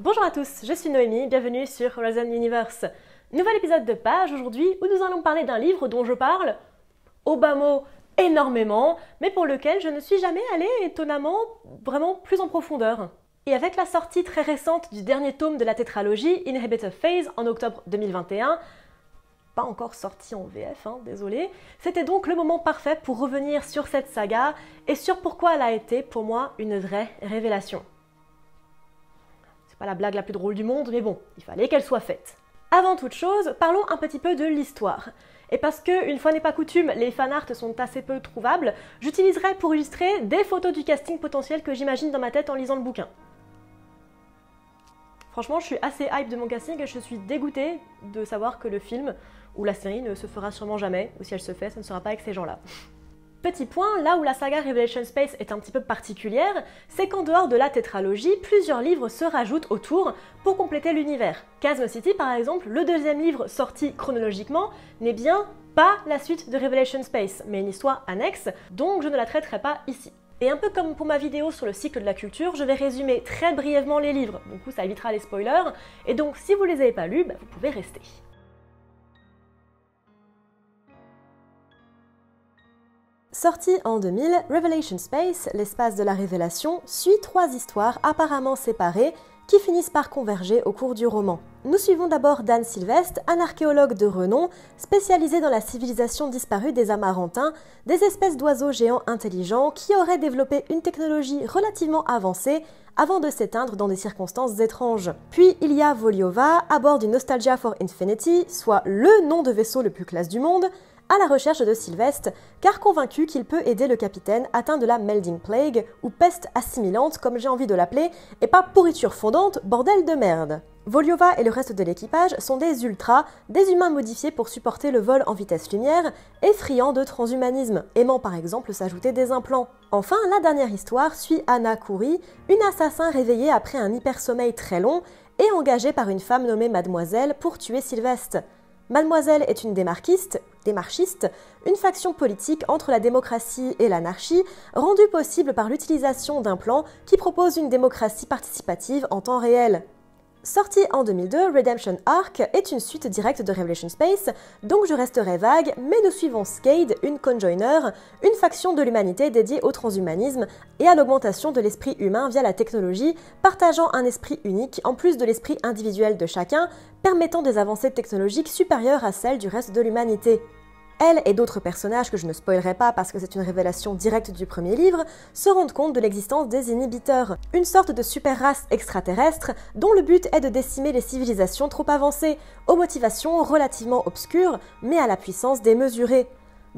Bonjour à tous, je suis Noémie, bienvenue sur Horizon Universe. Nouvel épisode de page aujourd'hui où nous allons parler d'un livre dont je parle, mot, énormément, mais pour lequel je ne suis jamais allée étonnamment vraiment plus en profondeur. Et avec la sortie très récente du dernier tome de la tétralogie Inhibitor Phase en octobre 2021, pas encore sorti en VF, hein, désolé. C'était donc le moment parfait pour revenir sur cette saga et sur pourquoi elle a été pour moi une vraie révélation. Pas la blague la plus drôle du monde, mais bon, il fallait qu'elle soit faite. Avant toute chose, parlons un petit peu de l'histoire. Et parce que, une fois n'est pas coutume, les fanarts sont assez peu trouvables, j'utiliserai pour illustrer des photos du casting potentiel que j'imagine dans ma tête en lisant le bouquin. Franchement, je suis assez hype de mon casting et je suis dégoûtée de savoir que le film ou la série ne se fera sûrement jamais, ou si elle se fait, ça ne sera pas avec ces gens-là. Petit point, là où la saga Revelation Space est un petit peu particulière, c'est qu'en dehors de la tétralogie, plusieurs livres se rajoutent autour pour compléter l'univers. Chasm City, par exemple, le deuxième livre sorti chronologiquement, n'est bien pas la suite de Revelation Space, mais une histoire annexe, donc je ne la traiterai pas ici. Et un peu comme pour ma vidéo sur le cycle de la culture, je vais résumer très brièvement les livres, du coup ça évitera les spoilers, et donc si vous les avez pas lus, bah, vous pouvez rester. Sorti en 2000, Revelation Space, l'espace de la révélation, suit trois histoires apparemment séparées qui finissent par converger au cours du roman. Nous suivons d'abord Dan Sylvestre, un archéologue de renom, spécialisé dans la civilisation disparue des Amarantins, des espèces d'oiseaux géants intelligents qui auraient développé une technologie relativement avancée avant de s'éteindre dans des circonstances étranges. Puis il y a Voliova, à bord du Nostalgia for Infinity, soit le nom de vaisseau le plus classe du monde, à la recherche de Sylvestre, car convaincu qu'il peut aider le capitaine atteint de la Melding Plague, ou peste assimilante comme j'ai envie de l'appeler, et pas pourriture fondante, bordel de merde. Voliova et le reste de l'équipage sont des ultras, des humains modifiés pour supporter le vol en vitesse lumière, et friands de transhumanisme, aimant par exemple s'ajouter des implants. Enfin, la dernière histoire suit Anna Koury, une assassin réveillée après un hypersommeil très long et engagée par une femme nommée Mademoiselle pour tuer Sylvestre. Mademoiselle est une démarquiste, démarchiste, une faction politique entre la démocratie et l'anarchie, rendue possible par l'utilisation d'un plan qui propose une démocratie participative en temps réel. Sorti en 2002, Redemption Arc est une suite directe de Revelation Space, donc je resterai vague, mais nous suivons Skade, une conjoiner, une faction de l'humanité dédiée au transhumanisme et à l'augmentation de l'esprit humain via la technologie, partageant un esprit unique en plus de l'esprit individuel de chacun, permettant des avancées technologiques supérieures à celles du reste de l'humanité. Elle et d'autres personnages que je ne spoilerai pas parce que c'est une révélation directe du premier livre, se rendent compte de l'existence des inhibiteurs, une sorte de super race extraterrestre dont le but est de décimer les civilisations trop avancées, aux motivations relativement obscures, mais à la puissance démesurée.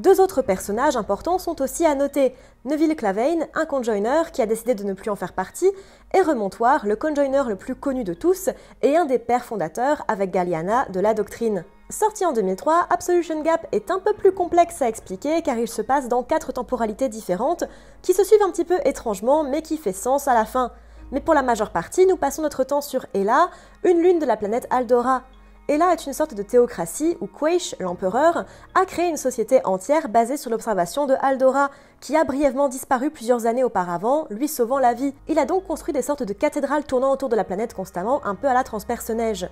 Deux autres personnages importants sont aussi à noter. Neville Clavane, un conjoiner qui a décidé de ne plus en faire partie, et Remontoir, le conjoiner le plus connu de tous et un des pères fondateurs avec Galliana de la doctrine. Sorti en 2003, Absolution Gap est un peu plus complexe à expliquer car il se passe dans quatre temporalités différentes qui se suivent un petit peu étrangement mais qui fait sens à la fin. Mais pour la majeure partie, nous passons notre temps sur Ella, une lune de la planète Aldora. Ella est une sorte de théocratie où Quaish, l'empereur, a créé une société entière basée sur l'observation de Aldora, qui a brièvement disparu plusieurs années auparavant, lui sauvant la vie. Il a donc construit des sortes de cathédrales tournant autour de la planète constamment, un peu à la transperce-neige.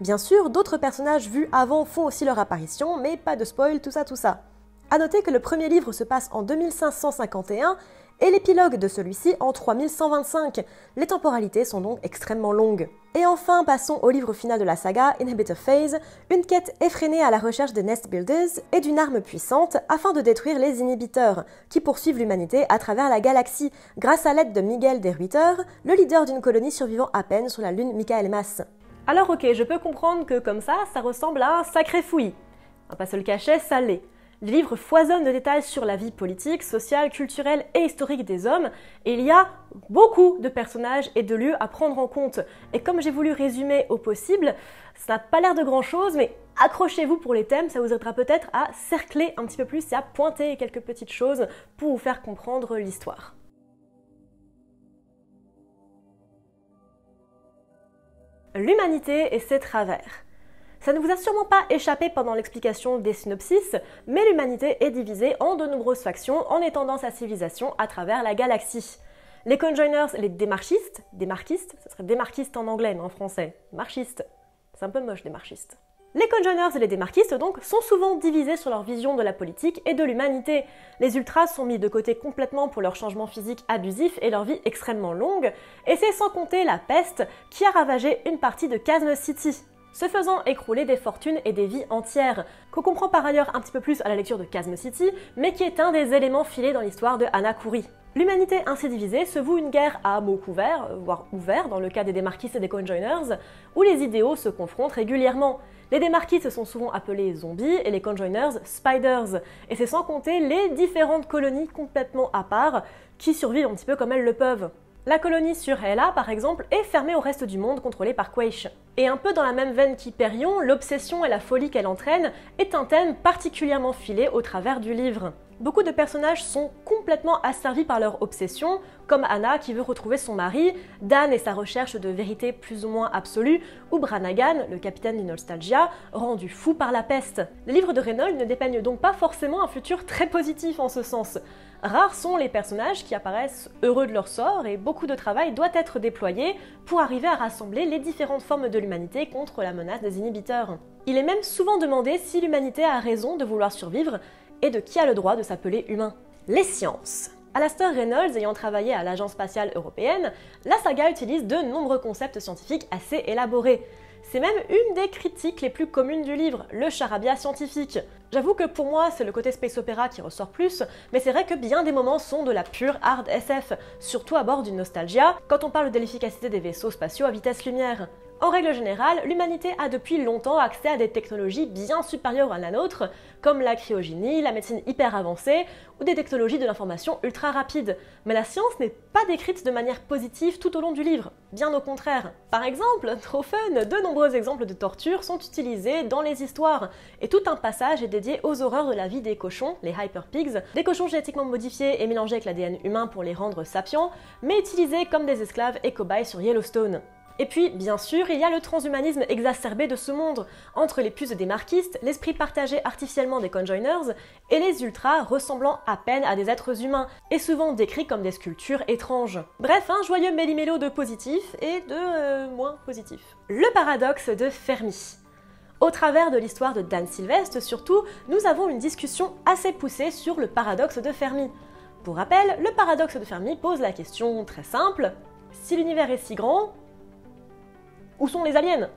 Bien sûr, d'autres personnages vus avant font aussi leur apparition, mais pas de spoil, tout ça, tout ça. A noter que le premier livre se passe en 2551 et l'épilogue de celui-ci en 3125. Les temporalités sont donc extrêmement longues. Et enfin, passons au livre final de la saga, Inhibitor Phase, une quête effrénée à la recherche des Nest Builders et d'une arme puissante afin de détruire les inhibiteurs, qui poursuivent l'humanité à travers la galaxie, grâce à l'aide de Miguel de le leader d'une colonie survivant à peine sur la lune Michaelmas. Alors ok, je peux comprendre que comme ça, ça ressemble à un sacré fouillis. Va pas se le cacher, ça l'est. Le livre foisonne de détails sur la vie politique, sociale, culturelle et historique des hommes, et il y a beaucoup de personnages et de lieux à prendre en compte. Et comme j'ai voulu résumer au possible, ça n'a pas l'air de grand chose, mais accrochez-vous pour les thèmes, ça vous aidera peut-être à cercler un petit peu plus et à pointer quelques petites choses pour vous faire comprendre l'histoire. l'humanité et ses travers. Ça ne vous a sûrement pas échappé pendant l'explication des synopsis, mais l'humanité est divisée en de nombreuses factions en étendant sa civilisation à travers la galaxie. Les conjoiners, les démarchistes, démarquistes, ce serait démarquistes en anglais, mais en français, marchistes. C'est un peu moche, démarchistes. Les conjoiners et les démarquistes, donc, sont souvent divisés sur leur vision de la politique et de l'humanité. Les ultras sont mis de côté complètement pour leur changement physique abusif et leur vie extrêmement longue, et c'est sans compter la peste qui a ravagé une partie de Chasm City se faisant écrouler des fortunes et des vies entières, qu'on comprend par ailleurs un petit peu plus à la lecture de Chasm City, mais qui est un des éléments filés dans l'histoire de Anna. L'humanité ainsi divisée se voue une guerre à mots couverts, voire ouverts dans le cas des démarquistes et des conjoiners, où les idéaux se confrontent régulièrement. Les démarquistes sont souvent appelés zombies et les conjoiners spiders, et c'est sans compter les différentes colonies complètement à part qui survivent un petit peu comme elles le peuvent. La colonie sur Hela, par exemple, est fermée au reste du monde contrôlée par Quaish. Et un peu dans la même veine qu'Hyperion, l'obsession et la folie qu'elle entraîne est un thème particulièrement filé au travers du livre. Beaucoup de personnages sont complètement asservis par leur obsession, comme Anna qui veut retrouver son mari, Dan et sa recherche de vérité plus ou moins absolue, ou Branagan, le capitaine du Nostalgia, rendu fou par la peste. Les livres de Reynolds ne dépeignent donc pas forcément un futur très positif en ce sens. Rares sont les personnages qui apparaissent heureux de leur sort et beaucoup de travail doit être déployé pour arriver à rassembler les différentes formes de contre la menace des inhibiteurs. Il est même souvent demandé si l'humanité a raison de vouloir survivre et de qui a le droit de s'appeler humain. Les sciences. Alastair Reynolds ayant travaillé à l'Agence spatiale européenne, la saga utilise de nombreux concepts scientifiques assez élaborés. C'est même une des critiques les plus communes du livre, le charabia scientifique. J'avoue que pour moi, c'est le côté space opéra qui ressort plus, mais c'est vrai que bien des moments sont de la pure hard SF, surtout à bord d'une nostalgia, quand on parle de l'efficacité des vaisseaux spatiaux à vitesse lumière. En règle générale, l'humanité a depuis longtemps accès à des technologies bien supérieures à la nôtre, comme la cryogénie, la médecine hyper avancée ou des technologies de l'information ultra rapide. Mais la science n'est pas décrite de manière positive tout au long du livre, bien au contraire. Par exemple, trop fun, de nombreux exemples de torture sont utilisés dans les histoires, et tout un passage est dédié aux horreurs de la vie des cochons, les hyper pigs, des cochons génétiquement modifiés et mélangés avec l'ADN humain pour les rendre sapiens, mais utilisés comme des esclaves et cobayes sur Yellowstone. Et puis, bien sûr, il y a le transhumanisme exacerbé de ce monde, entre les puces des marquistes, l'esprit partagé artificiellement des conjoiners, et les ultras ressemblant à peine à des êtres humains, et souvent décrits comme des sculptures étranges. Bref, un joyeux méli-mélo de positif et de euh, moins positif. Le paradoxe de Fermi. Au travers de l'histoire de Dan Sylvestre, surtout, nous avons une discussion assez poussée sur le paradoxe de Fermi. Pour rappel, le paradoxe de Fermi pose la question très simple si l'univers est si grand, où sont les aliens?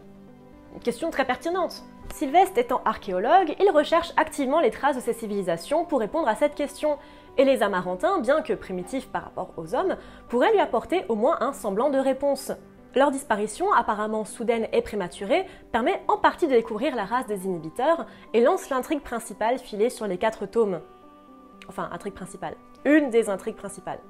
Une question très pertinente. Sylvestre étant archéologue, il recherche activement les traces de ces civilisations pour répondre à cette question, et les Amarantins, bien que primitifs par rapport aux hommes, pourraient lui apporter au moins un semblant de réponse. Leur disparition, apparemment soudaine et prématurée, permet en partie de découvrir la race des inhibiteurs et lance l'intrigue principale filée sur les quatre tomes. Enfin, intrigue principale. Une des intrigues principales.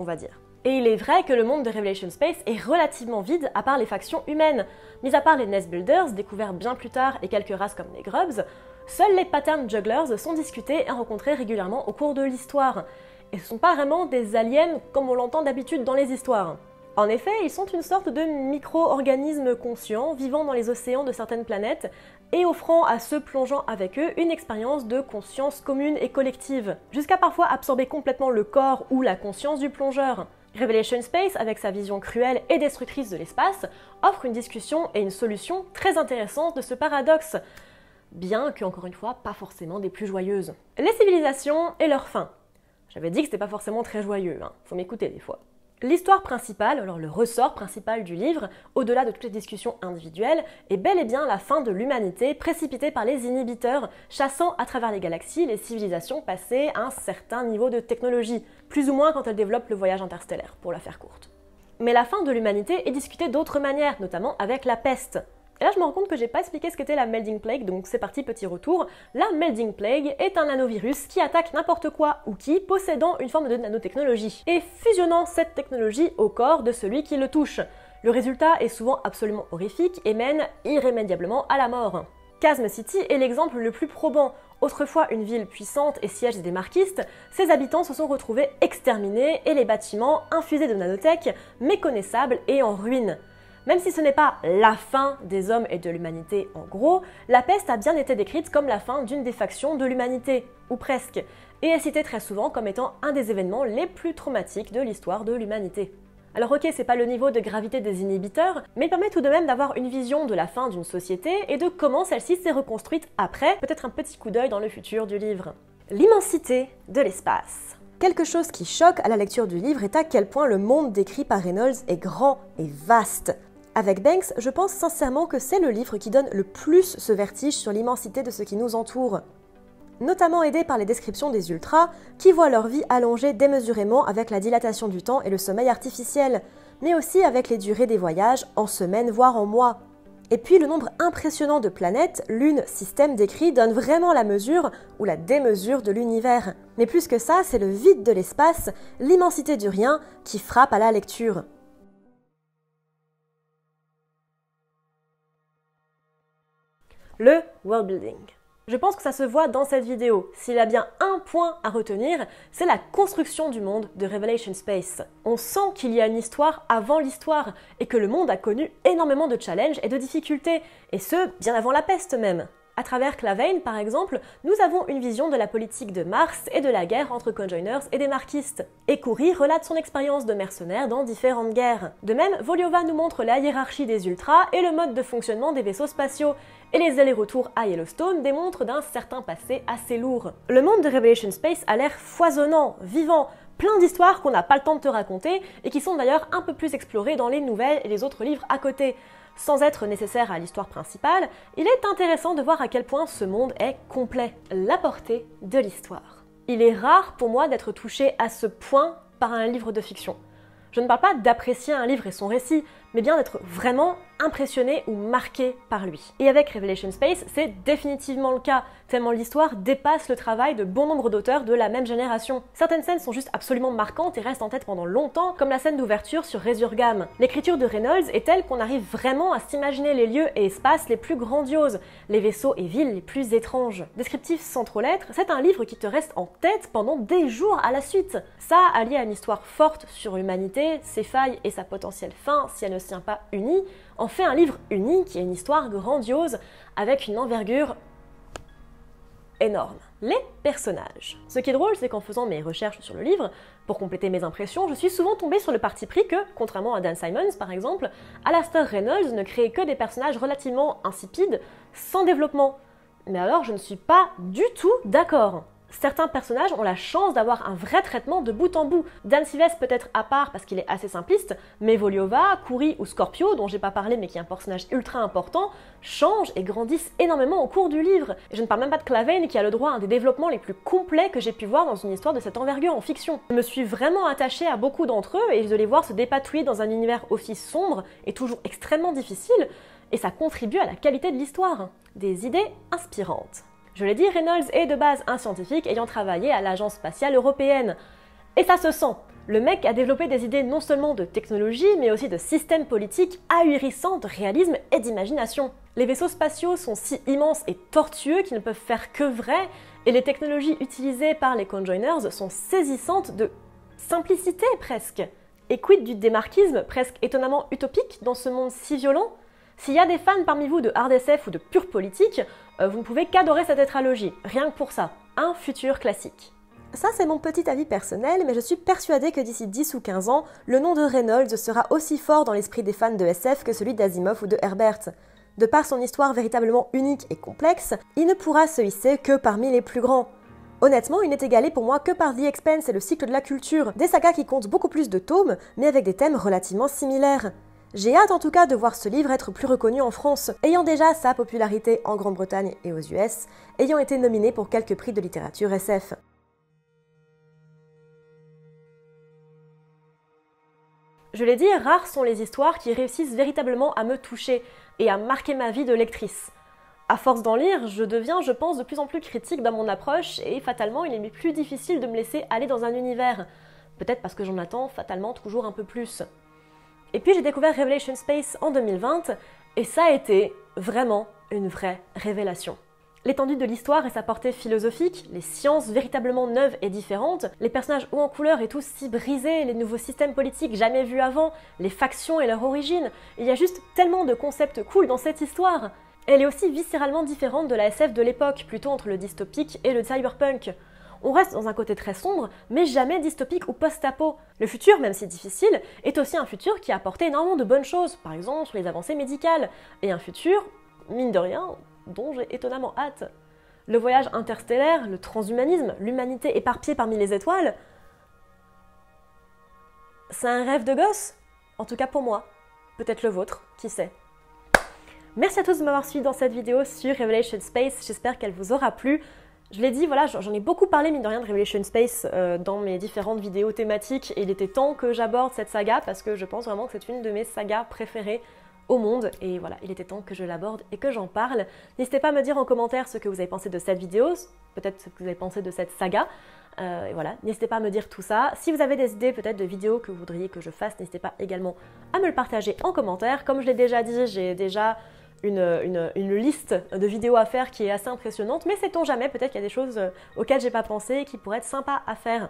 On va dire. Et il est vrai que le monde de Revelation Space est relativement vide à part les factions humaines. Mis à part les Nest Builders, découverts bien plus tard, et quelques races comme les Grubs, seuls les Pattern Jugglers sont discutés et rencontrés régulièrement au cours de l'histoire. Et ce sont pas vraiment des aliens comme on l'entend d'habitude dans les histoires. En effet, ils sont une sorte de micro-organismes conscients vivant dans les océans de certaines planètes et offrant à ceux plongeant avec eux une expérience de conscience commune et collective, jusqu'à parfois absorber complètement le corps ou la conscience du plongeur. Revelation Space, avec sa vision cruelle et destructrice de l'espace, offre une discussion et une solution très intéressante de ce paradoxe, bien que, encore une fois, pas forcément des plus joyeuses. Les civilisations et leur fin. J'avais dit que c'était pas forcément très joyeux, hein. faut m'écouter des fois. L'histoire principale, alors le ressort principal du livre, au-delà de toutes les discussions individuelles, est bel et bien la fin de l'humanité précipitée par les inhibiteurs, chassant à travers les galaxies les civilisations passées à un certain niveau de technologie, plus ou moins quand elles développent le voyage interstellaire, pour la faire courte. Mais la fin de l'humanité est discutée d'autres manières, notamment avec la peste. Et là, je me rends compte que j'ai pas expliqué ce qu'était la Melding Plague, donc c'est parti, petit retour. La Melding Plague est un nanovirus qui attaque n'importe quoi ou qui possédant une forme de nanotechnologie et fusionnant cette technologie au corps de celui qui le touche. Le résultat est souvent absolument horrifique et mène irrémédiablement à la mort. Chasm City est l'exemple le plus probant. Autrefois une ville puissante et siège des marquistes, ses habitants se sont retrouvés exterminés et les bâtiments infusés de nanotech, méconnaissables et en ruine. Même si ce n'est pas la fin des hommes et de l'humanité en gros, la peste a bien été décrite comme la fin d'une des factions de l'humanité, ou presque. et est cité très souvent comme étant un des événements les plus traumatiques de l'histoire de l'humanité. Alors ok, c'est pas le niveau de gravité des inhibiteurs, mais il permet tout de même d'avoir une vision de la fin d'une société et de comment celle-ci s'est reconstruite après, peut-être un petit coup d'œil dans le futur du livre. L'immensité de l'espace. Quelque chose qui choque à la lecture du livre est à quel point le monde décrit par Reynolds est grand et vaste. Avec Banks, je pense sincèrement que c'est le livre qui donne le plus ce vertige sur l'immensité de ce qui nous entoure notamment aidés par les descriptions des ultras, qui voient leur vie allongée démesurément avec la dilatation du temps et le sommeil artificiel, mais aussi avec les durées des voyages en semaines voire en mois. Et puis le nombre impressionnant de planètes, lunes, systèmes décrits donne vraiment la mesure ou la démesure de l'univers. Mais plus que ça, c'est le vide de l'espace, l'immensité du rien qui frappe à la lecture. Le world building. Je pense que ça se voit dans cette vidéo. S'il y a bien un point à retenir, c'est la construction du monde de Revelation Space. On sent qu'il y a une histoire avant l'histoire et que le monde a connu énormément de challenges et de difficultés, et ce, bien avant la peste même. À travers Clavane, par exemple, nous avons une vision de la politique de Mars et de la guerre entre conjoiners et des marquistes. Et Kouri relate son expérience de mercenaire dans différentes guerres. De même, Voliova nous montre la hiérarchie des ultras et le mode de fonctionnement des vaisseaux spatiaux. Et les allers-retours à Yellowstone démontrent d'un certain passé assez lourd. Le monde de Revelation Space a l'air foisonnant, vivant, plein d'histoires qu'on n'a pas le temps de te raconter et qui sont d'ailleurs un peu plus explorées dans les nouvelles et les autres livres à côté. Sans être nécessaire à l'histoire principale, il est intéressant de voir à quel point ce monde est complet, la portée de l'histoire. Il est rare pour moi d'être touché à ce point par un livre de fiction. Je ne parle pas d'apprécier un livre et son récit, mais bien d'être vraiment impressionné ou marqué par lui. Et avec Revelation Space, c'est définitivement le cas, tellement l'histoire dépasse le travail de bon nombre d'auteurs de la même génération. Certaines scènes sont juste absolument marquantes et restent en tête pendant longtemps, comme la scène d'ouverture sur Resurgam. L'écriture de Reynolds est telle qu'on arrive vraiment à s'imaginer les lieux et espaces les plus grandioses, les vaisseaux et villes les plus étranges. Descriptif sans trop l'être, c'est un livre qui te reste en tête pendant des jours à la suite. Ça, allié à une histoire forte sur l'humanité, ses failles et sa potentielle fin si elle ne tient pas unie, en fait un livre unique et une histoire grandiose avec une envergure énorme. Les personnages. Ce qui est drôle, c'est qu'en faisant mes recherches sur le livre, pour compléter mes impressions, je suis souvent tombée sur le parti pris que, contrairement à Dan Simons par exemple, Alastair Reynolds ne crée que des personnages relativement insipides, sans développement. Mais alors je ne suis pas du tout d'accord certains personnages ont la chance d'avoir un vrai traitement de bout en bout. Dan Silvestre peut-être à part parce qu'il est assez simpliste, mais Voliova, Kuri ou Scorpio, dont j'ai pas parlé mais qui est un personnage ultra important, changent et grandissent énormément au cours du livre. Et je ne parle même pas de Clavane qui a le droit à un des développements les plus complets que j'ai pu voir dans une histoire de cette envergure en fiction. Je me suis vraiment attachée à beaucoup d'entre eux et de les voir se dépatouiller dans un univers aussi sombre et toujours extrêmement difficile, et ça contribue à la qualité de l'histoire. Des idées inspirantes. Je l'ai dit, Reynolds est de base un scientifique ayant travaillé à l'Agence spatiale européenne. Et ça se sent. Le mec a développé des idées non seulement de technologie, mais aussi de systèmes politiques ahurissants de réalisme et d'imagination. Les vaisseaux spatiaux sont si immenses et tortueux qu'ils ne peuvent faire que vrai, et les technologies utilisées par les conjoiners sont saisissantes de simplicité presque. Et quid du démarquisme presque étonnamment utopique dans ce monde si violent? S'il y a des fans parmi vous de hard SF ou de pure politique, euh, vous ne pouvez qu'adorer cette tétralogie, rien que pour ça. Un futur classique. Ça, c'est mon petit avis personnel, mais je suis persuadée que d'ici 10 ou 15 ans, le nom de Reynolds sera aussi fort dans l'esprit des fans de SF que celui d'Asimov ou de Herbert. De par son histoire véritablement unique et complexe, il ne pourra se hisser que parmi les plus grands. Honnêtement, il n'est égalé pour moi que par The Expense et le cycle de la culture, des sagas qui comptent beaucoup plus de tomes, mais avec des thèmes relativement similaires. J'ai hâte en tout cas de voir ce livre être plus reconnu en France, ayant déjà sa popularité en Grande-Bretagne et aux US, ayant été nominé pour quelques prix de littérature SF. Je l'ai dit, rares sont les histoires qui réussissent véritablement à me toucher et à marquer ma vie de lectrice. À force d'en lire, je deviens, je pense, de plus en plus critique dans mon approche et fatalement, il est plus difficile de me laisser aller dans un univers. Peut-être parce que j'en attends fatalement toujours un peu plus. Et puis j'ai découvert Revelation Space en 2020 et ça a été vraiment une vraie révélation. L'étendue de l'histoire et sa portée philosophique, les sciences véritablement neuves et différentes, les personnages hauts en couleur et tous si brisés, les nouveaux systèmes politiques jamais vus avant, les factions et leur origine, il y a juste tellement de concepts cool dans cette histoire. Elle est aussi viscéralement différente de la SF de l'époque, plutôt entre le dystopique et le cyberpunk. On reste dans un côté très sombre, mais jamais dystopique ou post-apo. Le futur, même si difficile, est aussi un futur qui a apporté énormément de bonnes choses, par exemple sur les avancées médicales, et un futur, mine de rien, dont j'ai étonnamment hâte. Le voyage interstellaire, le transhumanisme, l'humanité éparpillée parmi les étoiles, c'est un rêve de gosse En tout cas pour moi. Peut-être le vôtre, qui sait. Merci à tous de m'avoir suivi dans cette vidéo sur Revelation Space. J'espère qu'elle vous aura plu. Je l'ai dit, voilà, j'en ai beaucoup parlé, mine de rien, de Revelation Space euh, dans mes différentes vidéos thématiques et il était temps que j'aborde cette saga parce que je pense vraiment que c'est une de mes sagas préférées au monde et voilà, il était temps que je l'aborde et que j'en parle. N'hésitez pas à me dire en commentaire ce que vous avez pensé de cette vidéo, peut-être ce que vous avez pensé de cette saga. Euh, et voilà, n'hésitez pas à me dire tout ça. Si vous avez des idées peut-être de vidéos que vous voudriez que je fasse, n'hésitez pas également à me le partager en commentaire. Comme je l'ai déjà dit, j'ai déjà une, liste de vidéos à faire qui est assez impressionnante, mais sait-on jamais, peut-être qu'il y a des choses euh, auxquelles j'ai pas pensé qui pourraient être sympas à faire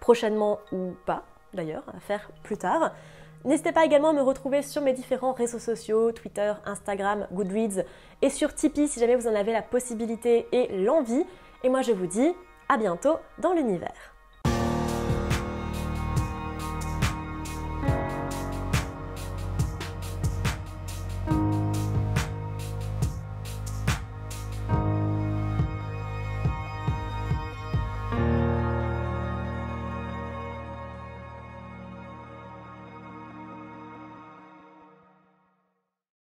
prochainement ou pas, d'ailleurs, à faire plus tard. N'hésitez pas également à me retrouver sur mes différents réseaux sociaux, Twitter, Instagram, Goodreads et sur Tipeee si jamais vous en avez la possibilité et l'envie. Et moi je vous dis à bientôt dans l'univers.